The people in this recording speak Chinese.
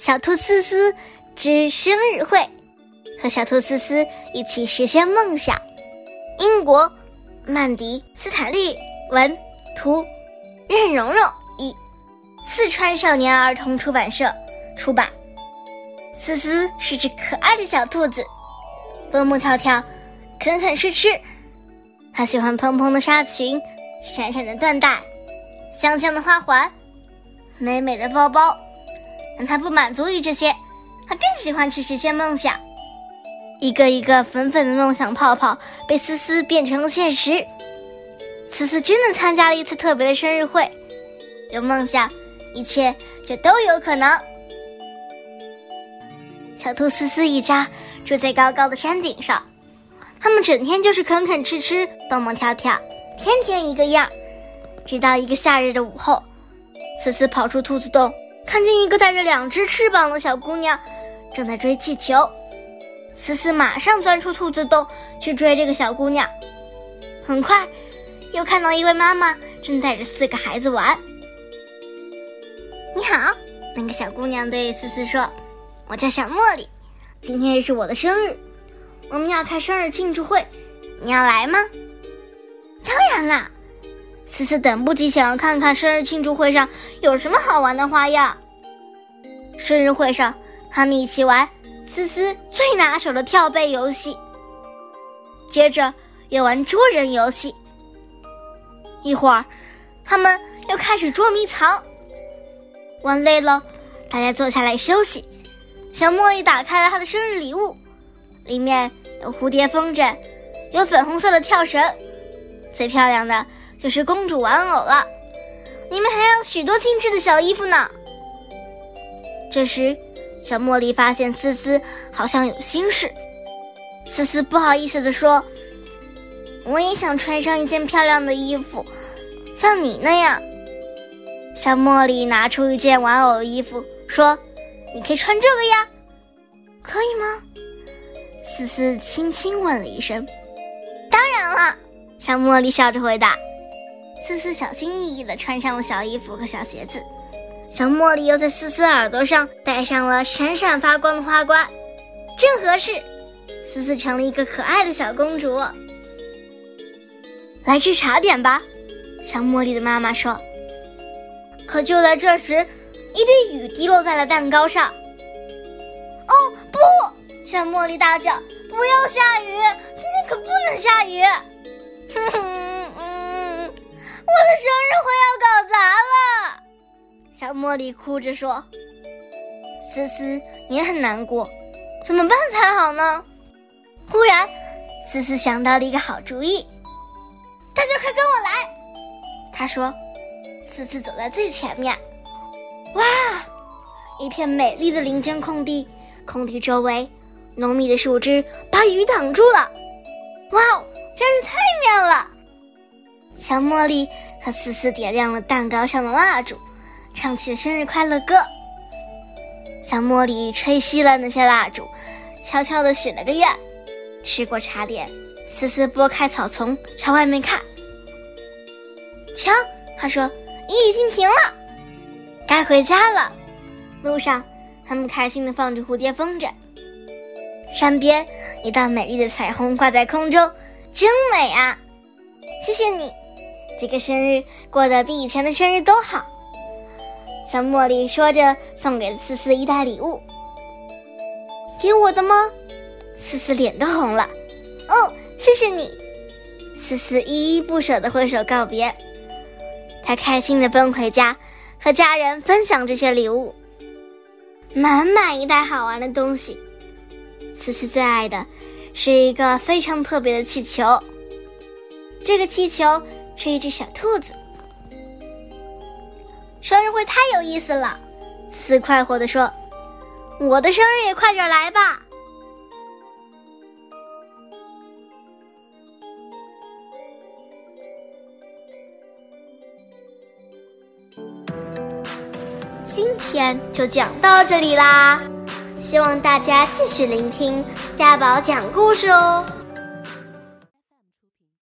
小兔思思之生日会，和小兔思思一起实现梦想。英国，曼迪斯坦利文图，任蓉蓉译，四川少年儿童出版社出版。思思是只可爱的小兔子，蹦蹦跳跳，啃啃吃吃。它喜欢蓬蓬的纱裙，闪闪的缎带，香香的花环，美美的包包。但他不满足于这些，他更喜欢去实现梦想。一个一个粉粉的梦想泡泡被思思变成了现实。思思真的参加了一次特别的生日会。有梦想，一切就都有可能。小兔思思一家住在高高的山顶上，他们整天就是啃啃吃吃，蹦蹦跳跳，天天一个样。直到一个夏日的午后，思思跑出兔子洞。看见一个带着两只翅膀的小姑娘，正在追气球。思思马上钻出兔子洞去追这个小姑娘。很快，又看到一位妈妈正带着四个孩子玩。你好，那个小姑娘对思思说：“我叫小茉莉，今天是我的生日，我们要开生日庆祝会，你要来吗？”当然啦。思思等不及，想要看看生日庆祝会上有什么好玩的花样。生日会上，他们一起玩思思最拿手的跳背游戏，接着又玩捉人游戏。一会儿，他们又开始捉迷藏。玩累了，大家坐下来休息。小茉莉打开了她的生日礼物，里面有蝴蝶风筝，有粉红色的跳绳，最漂亮的。就是公主玩偶了，里面还有许多精致的小衣服呢。这时，小茉莉发现思思好像有心事，思思不好意思地说：“我也想穿上一件漂亮的衣服，像你那样。”小茉莉拿出一件玩偶衣服，说：“你可以穿这个呀，可以吗？”思思轻轻问了一声：“当然了。”小茉莉笑着回答。思思小心翼翼地穿上了小衣服和小鞋子，小茉莉又在思思耳朵上戴上了闪闪发光的花冠，正合适。思思成了一个可爱的小公主。来吃茶点吧，小茉莉的妈妈说。可就在这时，一滴雨滴落在了蛋糕上。哦不！小茉莉大叫：“不要下雨！今天可不能下雨！”哼哼。茉莉哭着说：“思思也很难过，怎么办才好呢？”忽然，思思想到了一个好主意，大家快跟我来！他说：“思思走在最前面。”哇，一片美丽的林间空地，空地周围浓密的树枝把雨挡住了。哇哦，真是太妙了！小茉莉和思思点亮了蛋糕上的蜡烛，唱起了生日快乐歌。小茉莉吹熄了那些蜡烛，悄悄地许了个愿。吃过茶点，思思拨开草丛朝外面看。瞧，她说雨已经停了，该回家了。路上，他们开心地放着蝴蝶风筝。山边一道美丽的彩虹挂在空中，真美啊！谢谢你。这个生日过得比以前的生日都好。小茉莉说着，送给思思一袋礼物。给我的吗？思思脸都红了。哦，谢谢你。思思依依不舍地挥手告别。她开心地奔回家，和家人分享这些礼物。满满一袋好玩的东西。思思最爱的是一个非常特别的气球。这个气球。是一只小兔子，生日会太有意思了，四快活地说：“我的生日也快点来吧！”今天就讲到这里啦，希望大家继续聆听家宝讲故事哦。